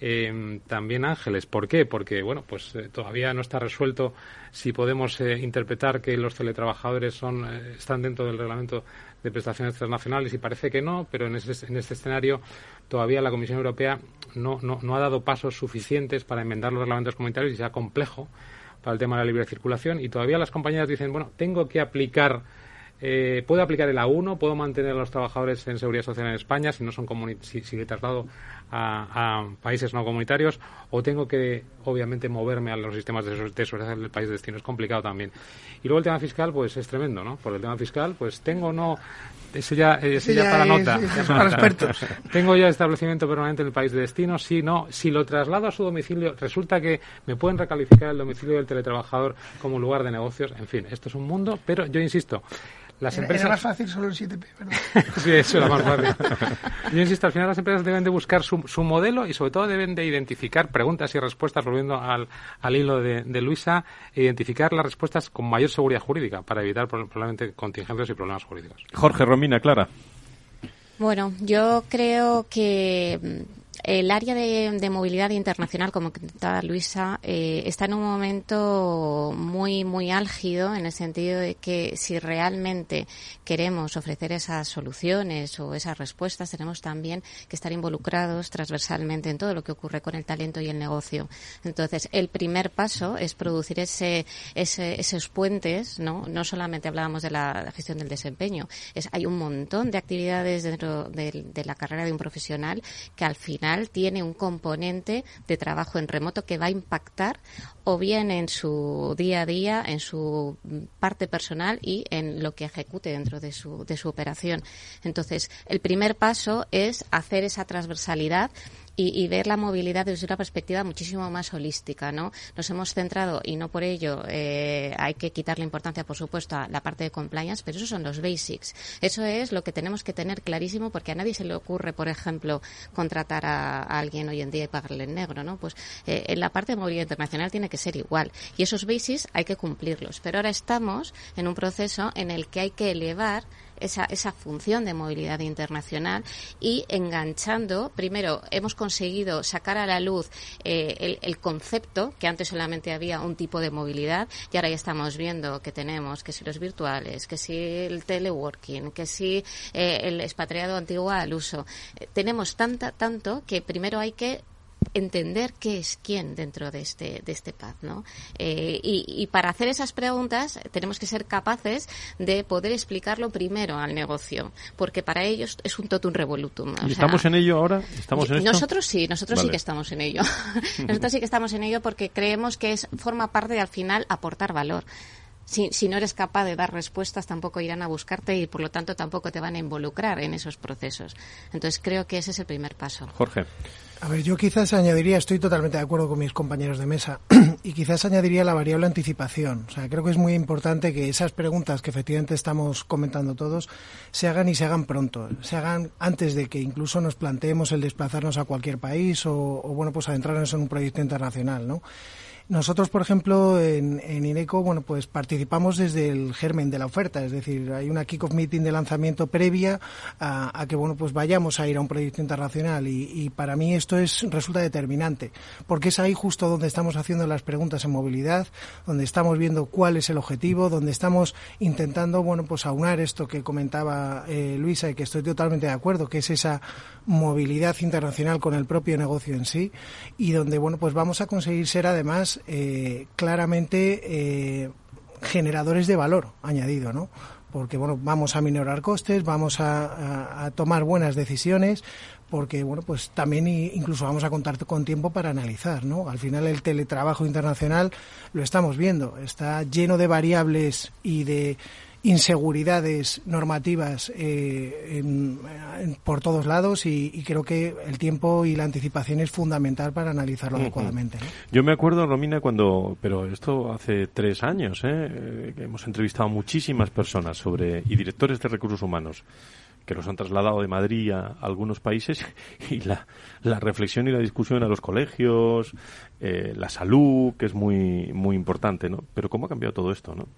eh, también Ángeles. ¿Por qué? Porque bueno, pues eh, todavía no está resuelto si podemos eh, interpretar que los teletrabajadores son eh, están dentro del reglamento de prestaciones internacionales y parece que no, pero en, ese, en este escenario todavía la Comisión Europea no, no, no ha dado pasos suficientes para enmendar los reglamentos comunitarios y sea complejo para el tema de la libre circulación y todavía las compañías dicen, bueno, tengo que aplicar eh, ¿Puedo aplicar el A1? ¿Puedo mantener a los trabajadores en seguridad social en España si no son si, si he traslado a, países no comunitarios? ¿O tengo que, obviamente, moverme a los sistemas de, seguridad del país de destino? Es complicado también. Y luego el tema fiscal, pues es tremendo, ¿no? Por el tema fiscal, pues tengo o no eso ya, eso ya, para nota. para expertos. Tengo ya establecimiento permanente en el país de destino. Si no, si lo traslado a su domicilio, resulta que me pueden recalificar el domicilio del teletrabajador como lugar de negocios. En fin, esto es un mundo, pero yo insisto, Las empresas... Era más fácil solo el 7P, ¿verdad? sí, eso era más fácil. Yo insisto, al final las empresas deben de buscar su, su modelo y sobre todo deben de identificar preguntas y respuestas, volviendo al, al hilo de, de Luisa, identificar las respuestas con mayor seguridad jurídica para evitar pro- probablemente contingencias y problemas jurídicos. Jorge, Romina, Clara. Bueno, yo creo que el área de, movilidad internacional, como comentaba Luisa, eh, está en un momento muy, muy álgido en el sentido de que si realmente queremos ofrecer esas soluciones o esas respuestas, tenemos también que estar involucrados transversalmente en todo lo que ocurre con el talento y el negocio. Entonces, el primer paso es producir ese, ese- esos puentes, ¿no? No solamente hablábamos de la gestión del desempeño, es, hay un montón de actividades dentro de la carrera de un profesional que al final tiene un componente de trabajo en remoto que va a impactar o bien en su día a día, en su parte personal y en lo que ejecute dentro de su, de su operación. Entonces, el primer paso es hacer esa transversalidad y, y ver la movilidad desde una perspectiva muchísimo más holística, ¿no? Nos hemos centrado, y no por ello eh, hay que quitarle importancia, por supuesto, a la parte de compliance, pero esos son los basics. Eso es lo que tenemos que tener clarísimo porque a nadie se le ocurre, por ejemplo, contratar a, alguien hoy en día y pagarle en negro, ¿no? Pues eh, en la parte de movilidad internacional tiene que ser igual. Y esos basics hay que cumplirlos. Pero ahora estamos en un proceso en el que hay que elevar esa, esa función de movilidad internacional y enganchando, primero, hemos conseguido sacar a la luz eh, el, el concepto, que antes solamente había un tipo de movilidad, y ahora ya estamos viendo que tenemos que si los virtuales, que si el teleworking, que si eh, el expatriado antiguo al uso. Eh, tenemos tanta, tanto que primero hay que entender qué es quién dentro de este de este path, ¿no? Eh, y, y para hacer esas preguntas tenemos que ser capaces de poder explicarlo primero al negocio, porque para ellos es un totum revolutum. ¿Y sea, estamos en ello ahora? ¿Estamos en esto? nosotros sí, nosotros sí que estamos en ello. nosotros sí que estamos en ello porque creemos que es forma parte de al final aportar valor. Si, si no eres capaz de dar respuestas, tampoco irán a buscarte y por lo tanto tampoco te van a involucrar en esos procesos. Entonces creo que ese es el primer paso. Jorge. A ver, yo quizás añadiría, estoy totalmente de acuerdo con mis compañeros de mesa, y quizás añadiría la variable anticipación. O sea, creo que es muy importante que esas preguntas que efectivamente estamos comentando todos se hagan y se hagan pronto, se hagan antes de que incluso nos planteemos el desplazarnos a cualquier país o, bueno, pues adentrarnos en un proyecto internacional, ¿no? Nosotros, por ejemplo, en, en INECO, bueno, pues participamos desde el germen de la oferta, es decir, hay una kick-off meeting de lanzamiento previa a, que, bueno, pues vayamos a ir a un proyecto internacional. Y, y para mí esto es resulta determinante, porque es ahí justo donde estamos haciendo las preguntas en movilidad, donde estamos viendo cuál es el objetivo, donde estamos intentando, bueno, pues aunar esto que comentaba eh, Luisa y que estoy totalmente de acuerdo, que es esa movilidad internacional con el propio negocio en sí y donde, bueno, pues vamos a conseguir ser además eh, claramente eh, generadores de valor añadido, ¿no? Porque, bueno, vamos a minorar costes, vamos a, a- tomar buenas decisiones, porque, bueno, pues también incluso vamos a contar con tiempo para analizar, ¿no? Al final el teletrabajo internacional lo estamos viendo, está lleno de variables y de inseguridades normativas eh, en- en- por todos lados y, y creo que el tiempo y la anticipación es fundamental para analizarlo adecuadamente. ¿no? Yo me acuerdo, Romina, cuando, pero esto hace tres años, ¿eh? Eh, que hemos entrevistado a muchísimas personas sobre y directores de recursos humanos que los han trasladado de Madrid a algunos países y la, la reflexión y la discusión a los colegios, eh, la salud, que es muy muy importante, ¿no? Pero cómo ha cambiado todo esto, ¿no?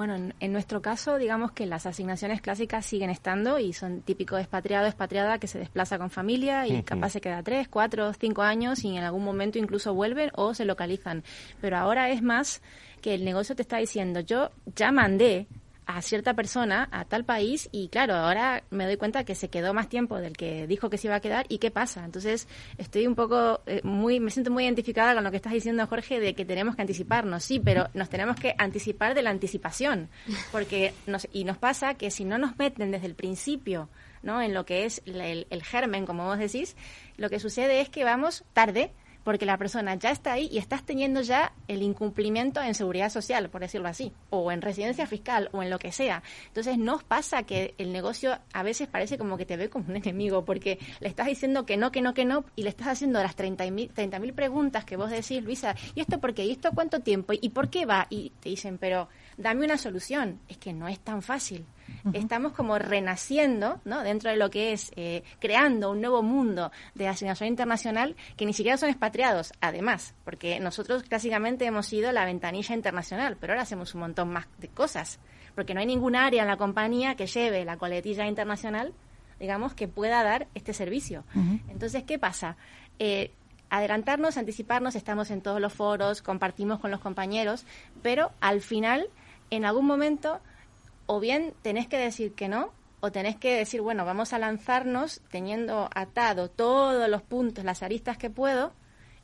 Bueno, en, en nuestro caso, digamos que las asignaciones clásicas siguen estando y son típico expatriado, expatriada que se desplaza con familia y capaz se queda tres, cuatro, cinco años y en algún momento incluso vuelven o se localizan. Pero ahora es más que el negocio te está diciendo, yo ya mandé a cierta persona a tal país y claro, ahora me doy cuenta que se quedó más tiempo del que dijo que se iba a quedar y qué pasa. Entonces, estoy un poco eh, muy me siento muy identificada con lo que estás diciendo Jorge de que tenemos que anticiparnos, sí, pero nos tenemos que anticipar de la anticipación, porque nos y nos pasa que si no nos meten desde el principio, ¿no? en lo que es el germen, como vos decís, lo que sucede es que vamos tarde porque la persona ya está ahí y estás teniendo ya el incumplimiento en seguridad social, por decirlo así, o en residencia fiscal, o en lo que sea. Entonces, nos pasa que el negocio a veces parece como que te ve como un enemigo, porque le estás diciendo que no, que no, que no, y le estás haciendo las 30.000 mil preguntas que vos decís, Luisa, ¿y esto por qué? ¿Y esto cuánto tiempo? ¿Y por qué va? Y te dicen, pero dame una solución. Es que no es tan fácil. Estamos como renaciendo, ¿no? Dentro de lo que es eh, creando un nuevo mundo de asignación internacional que ni siquiera son expatriados, además, porque nosotros clásicamente hemos sido la ventanilla internacional, pero ahora hacemos un montón más de cosas, porque no hay ningún área en la compañía que lleve la coletilla internacional digamos, que pueda dar este servicio. Entonces, ¿qué pasa? Eh, adelantarnos, anticiparnos, estamos en todos los foros, compartimos con los compañeros, pero al final, en algún momento, o bien tenés que decir que no, o tenés que decir, bueno, vamos a lanzarnos teniendo atado todos los puntos, las aristas que puedo,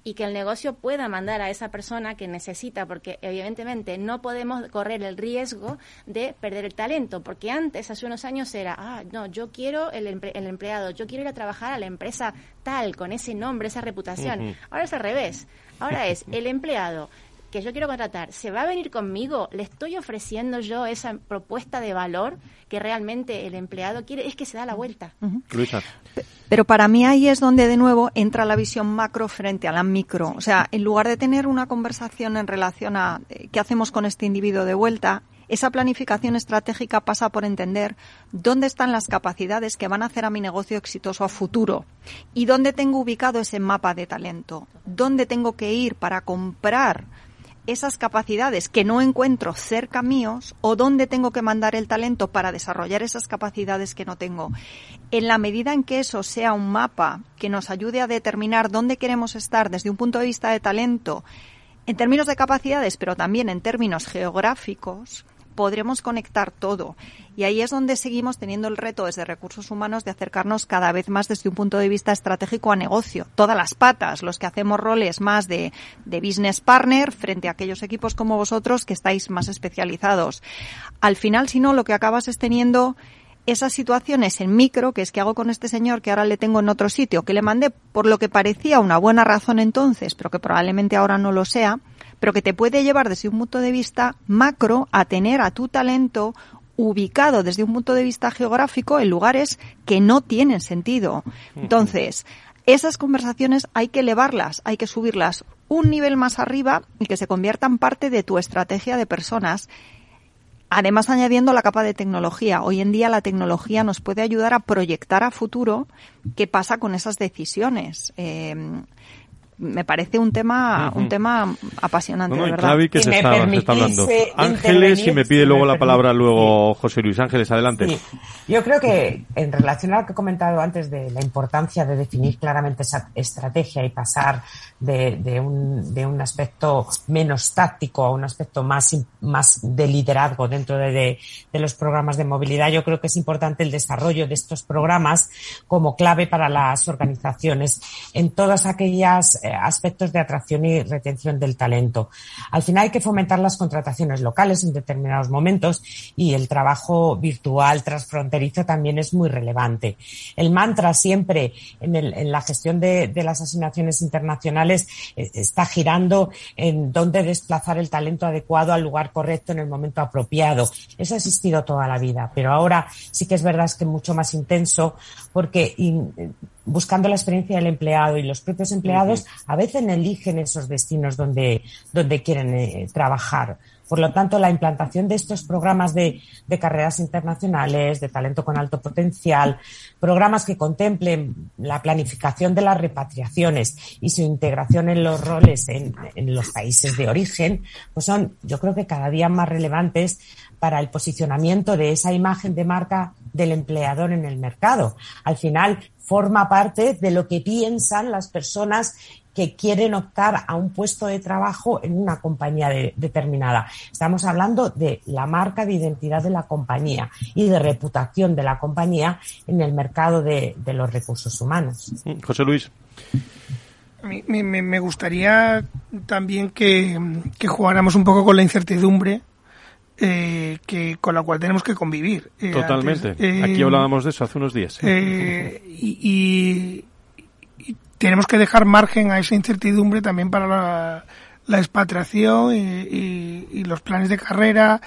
y que el negocio pueda mandar a esa persona que necesita, porque evidentemente no podemos correr el riesgo de perder el talento, porque antes, hace unos años era, ah, no, yo quiero el, el empleado, yo quiero ir a trabajar a la empresa tal, con ese nombre, esa reputación. Ahora es al revés. Ahora es el empleado que yo quiero contratar, ¿se va a venir conmigo? ¿Le estoy ofreciendo yo esa propuesta de valor que realmente el empleado quiere? Es que se da la vuelta. Pero para mí ahí es donde de nuevo entra la visión macro frente a la micro. O sea, en lugar de tener una conversación en relación a eh, qué hacemos con este individuo de vuelta, esa planificación estratégica pasa por entender dónde están las capacidades que van a hacer a mi negocio exitoso a futuro y dónde tengo ubicado ese mapa de talento, dónde tengo que ir para comprar esas capacidades que no encuentro cerca míos o dónde tengo que mandar el talento para desarrollar esas capacidades que no tengo. En la medida en que eso sea un mapa que nos ayude a determinar dónde queremos estar desde un punto de vista de talento, en términos de capacidades, pero también en términos geográficos, podremos conectar todo. Y ahí es donde seguimos teniendo el reto desde recursos humanos de acercarnos cada vez más desde un punto de vista estratégico a negocio. Todas las patas, los que hacemos roles más de, de business partner frente a aquellos equipos como vosotros que estáis más especializados. Al final, si no, lo que acabas es teniendo esas situaciones en micro, que es que hago con este señor que ahora le tengo en otro sitio, que le mandé por lo que parecía una buena razón entonces, pero que probablemente ahora no lo sea, pero que te puede llevar desde un punto de vista macro a tener a tu talento ubicado desde un punto de vista geográfico en lugares que no tienen sentido. Entonces, esas conversaciones hay que elevarlas, hay que subirlas un nivel más arriba y que se conviertan parte de tu estrategia de personas. Además, añadiendo la capa de tecnología. Hoy en día la tecnología nos puede ayudar a proyectar a futuro qué pasa con esas decisiones. Eh, me parece un tema un tema apasionante, de verdad. que se está, hablando. Ángeles y me pide luego la palabra luego José Luis Ángeles, adelante. Yo creo que en relación a lo que he comentado antes de la importancia de definir claramente esa estrategia y pasar de, de, un, de un aspecto menos táctico a un aspecto más, más de liderazgo dentro de, de los programas de movilidad, yo creo que es importante el desarrollo de estos programas como clave para las organizaciones en todas aquellas eh, aspectos de atracción y retención del talento. Al final hay que fomentar las contrataciones locales en determinados momentos y el trabajo virtual transfronterizo también es muy relevante. El mantra siempre en, la gestión de, las asignaciones internacionales eh, está girando en dónde desplazar el talento adecuado al lugar correcto en el momento apropiado. Eso ha existido toda la vida, pero ahora sí que es verdad que es mucho más intenso porque buscando la experiencia del empleado y los propios empleados a veces eligen esos destinos donde, donde quieren eh, trabajar. Por lo tanto, la implantación de estos programas de, de, carreras internacionales, de talento con alto potencial, programas que contemplen la planificación de las repatriaciones y su integración en los roles en, en los países de origen, pues son, yo creo que cada día más relevantes para el posicionamiento de esa imagen de marca del empleador en el mercado. Al final, forma parte de lo que piensan las personas que quieren optar a un puesto de trabajo en una compañía determinada. Estamos hablando de la marca de identidad de la compañía y de reputación de la compañía en el mercado de, los recursos humanos. José Luis. Me, me, gustaría también que, jugáramos un poco con la incertidumbre eh, que con la cual tenemos que convivir. Eh, Totalmente. Aquí eh, hablábamos de eso hace unos días. y, tenemos que dejar margen a esa incertidumbre también para la, expatriación y, los planes de carrera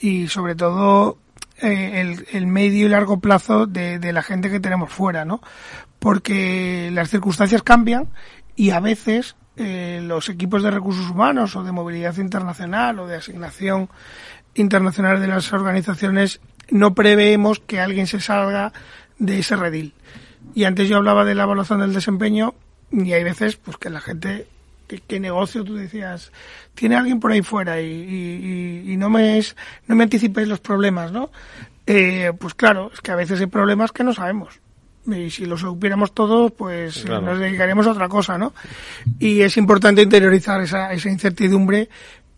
y sobre todo el, medio y largo plazo de, de la gente que tenemos fuera, ¿no? Porque las circunstancias cambian y a veces los equipos de recursos humanos o de movilidad internacional o de asignación internacionales de las organizaciones no preveemos que alguien se salga de ese redil. Y antes yo hablaba de la evaluación del desempeño y hay veces pues que la gente qué, negocio tú decías tiene alguien por ahí fuera y, y, no me es, no me anticipéis los problemas no eh, pues claro es que a veces hay problemas que no sabemos. Y si lo supiéramos todos, pues nos dedicaríamos a otra cosa, ¿no? Y es importante interiorizar esa, esa incertidumbre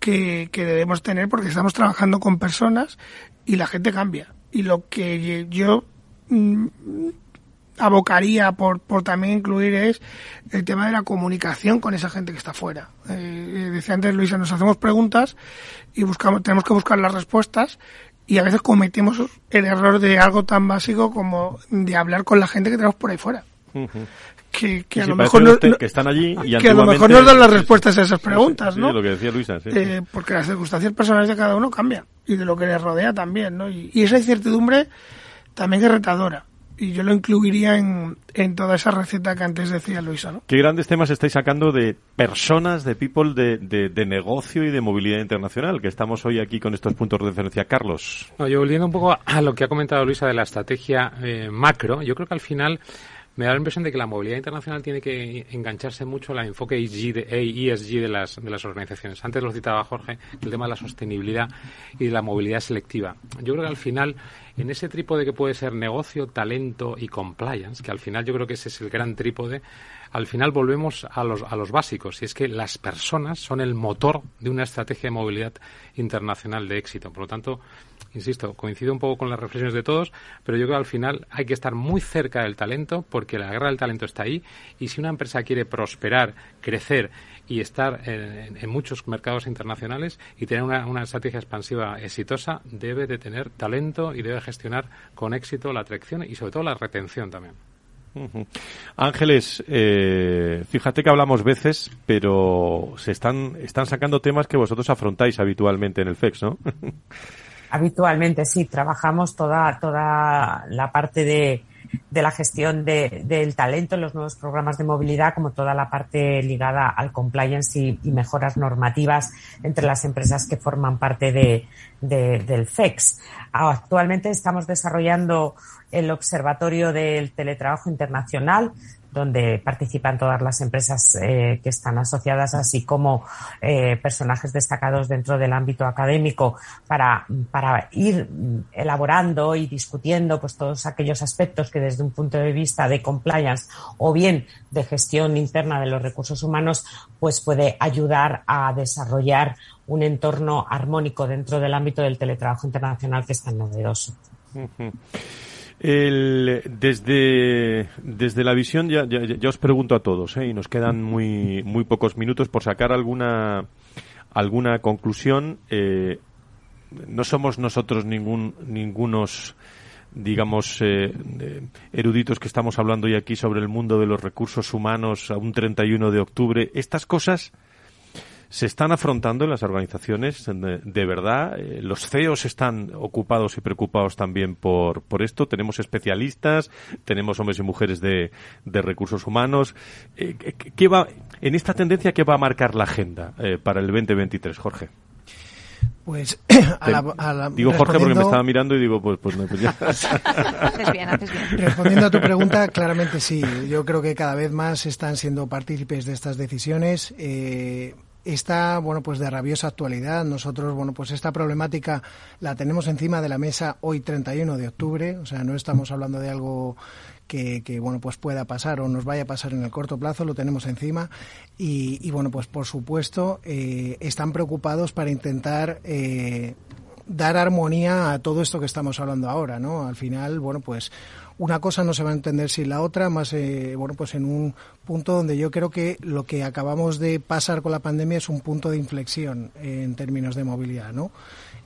que, que debemos tener porque estamos trabajando con personas y la gente cambia. Y lo que yo mm, abocaría por, por también incluir es el tema de la comunicación con esa gente que está fuera. Eh, decía antes Luisa, nos hacemos preguntas y buscamos, tenemos que buscar las respuestas y a veces cometemos el error de algo tan básico como de hablar con la gente que tenemos por ahí fuera. Que, que a lo mejor no, que están allí y que a lo mejor nos dan las respuestas a esas preguntas, ¿no? lo que decía Luisa, eh, porque las circunstancias personales de cada uno cambian y de lo que les rodea también, ¿no? Y, y esa incertidumbre también es retadora y yo lo incluiría en, en, toda esa receta que antes decía Luisa. ¿no? ¿Qué grandes temas estáis sacando de personas, de people, de, de, negocio y de movilidad internacional? Que estamos hoy aquí con estos puntos de referencia. Carlos. No, yo volviendo un poco a lo que ha comentado Luisa de la estrategia eh, macro, yo creo que al final me da la impresión de que la movilidad internacional tiene que engancharse mucho al enfoque ESG de, ESG de, las, de las organizaciones. Antes lo citaba Jorge, el tema de la sostenibilidad y de la movilidad selectiva. Yo creo que al final, en ese trípode que puede ser negocio, talento y compliance, que al final yo creo que ese es el gran trípode, al final volvemos a los, a los básicos, y es que las personas son el motor de una estrategia de movilidad internacional de éxito. Por lo tanto, insisto, coincido un poco con las reflexiones de todos, pero yo creo que al final hay que estar muy cerca del talento porque la guerra del talento está ahí y si una empresa quiere prosperar, crecer y estar en, muchos mercados internacionales y tener una, una, estrategia expansiva exitosa, debe de tener talento y debe gestionar con éxito la atracción y sobre todo la retención también. Ángeles, eh, fíjate que hablamos veces, pero se están, están sacando temas que vosotros afrontáis habitualmente en el FEX, ¿no? Habitualmente, sí, trabajamos toda, toda la parte de, de la gestión de, del talento en los nuevos programas de movilidad, como toda la parte ligada al compliance y, mejoras normativas entre las empresas que forman parte de, del FEX. Actualmente estamos desarrollando el Observatorio del Teletrabajo Internacional, donde participan todas las empresas eh, que están asociadas, así como eh, personajes destacados dentro del ámbito académico, para, para ir elaborando y discutiendo pues todos aquellos aspectos que desde un punto de vista de compliance o bien de gestión interna de los recursos humanos, pues puede ayudar a desarrollar un entorno armónico dentro del ámbito del teletrabajo internacional que es tan novedoso. El, desde, desde la visión, ya, ya, os pregunto a todos, ¿eh? y nos quedan muy, muy pocos minutos por sacar alguna, alguna conclusión. Eh, no somos nosotros ningún, ningunos, digamos, eh, eruditos que estamos hablando hoy aquí sobre el mundo de los recursos humanos a un 31 de octubre. Estas cosas se están afrontando en las organizaciones de, verdad. Eh, los CEOs están ocupados y preocupados también por, por esto. Tenemos especialistas, tenemos hombres y mujeres de, de recursos humanos. Eh, ¿qué va, en esta tendencia, ¿qué va a marcar la agenda eh, para el 2023, Jorge? Pues digo Jorge porque me estaba mirando y digo pues pues, no, pues ya. haces bien, haces bien. Respondiendo a tu pregunta, claramente sí. Yo creo que cada vez más están siendo partícipes de estas decisiones. Eh, está bueno pues de rabiosa actualidad. Nosotros bueno pues esta problemática la tenemos encima de la mesa hoy 31 de octubre, o sea no estamos hablando de algo que, bueno pues pueda pasar o nos vaya a pasar en el corto plazo, lo tenemos encima y, bueno pues por supuesto eh, están preocupados para intentar eh, dar armonía a todo esto que estamos hablando ahora, ¿no? Al final, bueno, pues una cosa no se va a entender sin la otra, más eh, bueno, pues en un punto donde yo creo que lo que acabamos de pasar con la pandemia es un punto de inflexión en términos de movilidad, ¿no?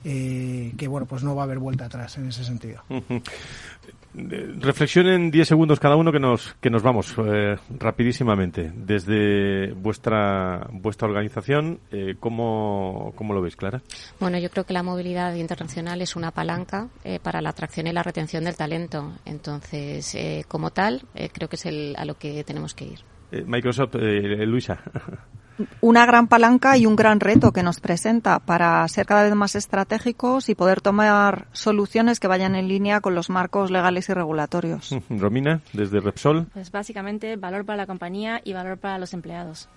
Eh, que bueno, pues no va a haber vuelta atrás en ese sentido. Reflexionen 10 segundos cada uno que nos, que nos vamos eh, rapidísimamente. Desde vuestra, vuestra organización, eh, ¿cómo, ¿cómo, lo veis, Clara? Bueno, yo creo que la movilidad internacional es una palanca eh, para la atracción y la retención del talento. Entonces, eh, como tal, creo que es el, a lo que tenemos que ir. Microsoft, Luisa. una gran palanca y un gran reto que nos presenta para ser cada vez más estratégicos y poder tomar soluciones que vayan en línea con los marcos legales y regulatorios. Romina, desde Repsol. Pues básicamente valor para la compañía y valor para los empleados.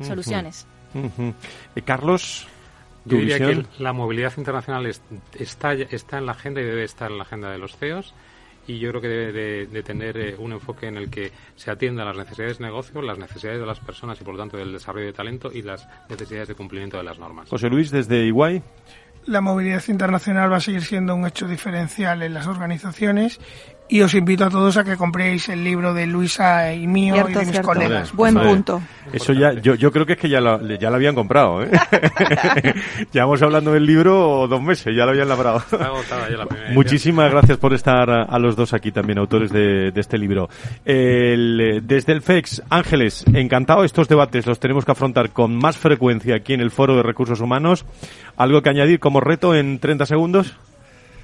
Soluciones. Eh, Carlos. Yo diría que la movilidad internacional está, está en la agenda y debe estar en la agenda de los CEOs y yo creo que debe de, tener eh, un enfoque en el que se atienda a las necesidades de negocio, las necesidades de las personas y por lo tanto del desarrollo de talento y las necesidades de cumplimiento de las normas. José Luis, desde Iguay. La movilidad internacional va a seguir siendo un hecho diferencial en las organizaciones y os invito a todos a que compréis el libro de Luisa y mío y de mis colegas. Buen punto. Eso ya, yo, yo creo que es que ya lo, ya lo habían comprado. ¿eh? Llevamos hablando del libro dos meses, ya lo habían labrado. Muchísimas gracias por estar a, los dos aquí también, autores de, de este libro. El, desde el FEX, Ángeles, encantado. Estos debates los tenemos que afrontar con más frecuencia aquí en el Foro de Recursos Humanos. ¿Algo que añadir como reto en 30 segundos?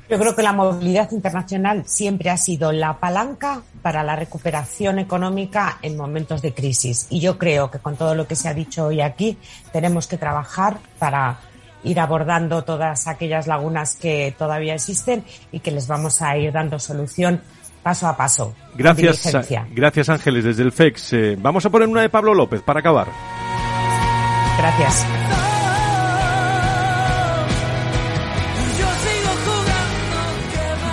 Yo creo que la movilidad internacional siempre ha sido la palanca para la recuperación económica en momentos de crisis. Y yo creo que con todo lo que se ha dicho hoy aquí, tenemos que trabajar para ir abordando todas aquellas lagunas que todavía existen y que les vamos a ir dando solución paso a paso. Gracias, gracias Ángeles desde el FEX. Eh, vamos a poner una de Pablo López para acabar. Gracias.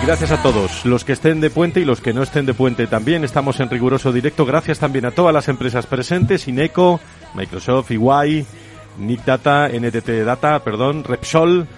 Gracias a todos, los que estén de puente y los que no estén de puente también. Estamos en riguroso directo. Gracias también a todas las empresas presentes, Ineco, Microsoft, EY, Nick Data, NTT Data, perdón, Repsol,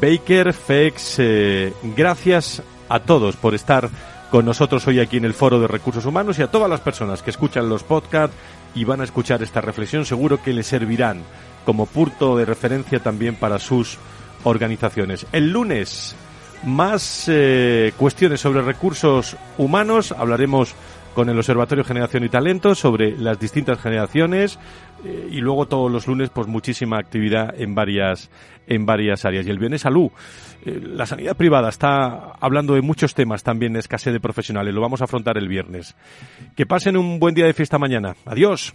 Baker, FEX. Eh, gracias a todos por estar con nosotros hoy aquí en el Foro de Recursos Humanos y a todas las personas que escuchan los podcasts y van a escuchar esta reflexión. Seguro que les servirán como punto de referencia también para sus organizaciones. El lunes más eh, cuestiones sobre recursos humanos. Hablaremos con el Observatorio Generación y Talento sobre las distintas generaciones eh, y luego todos los lunes pues muchísima actividad en varias en varias áreas. Y el viernes salud. Eh, la sanidad privada está hablando de muchos temas también escasez de profesionales. Lo vamos a afrontar el viernes. Que pasen un buen día de fiesta mañana. Adiós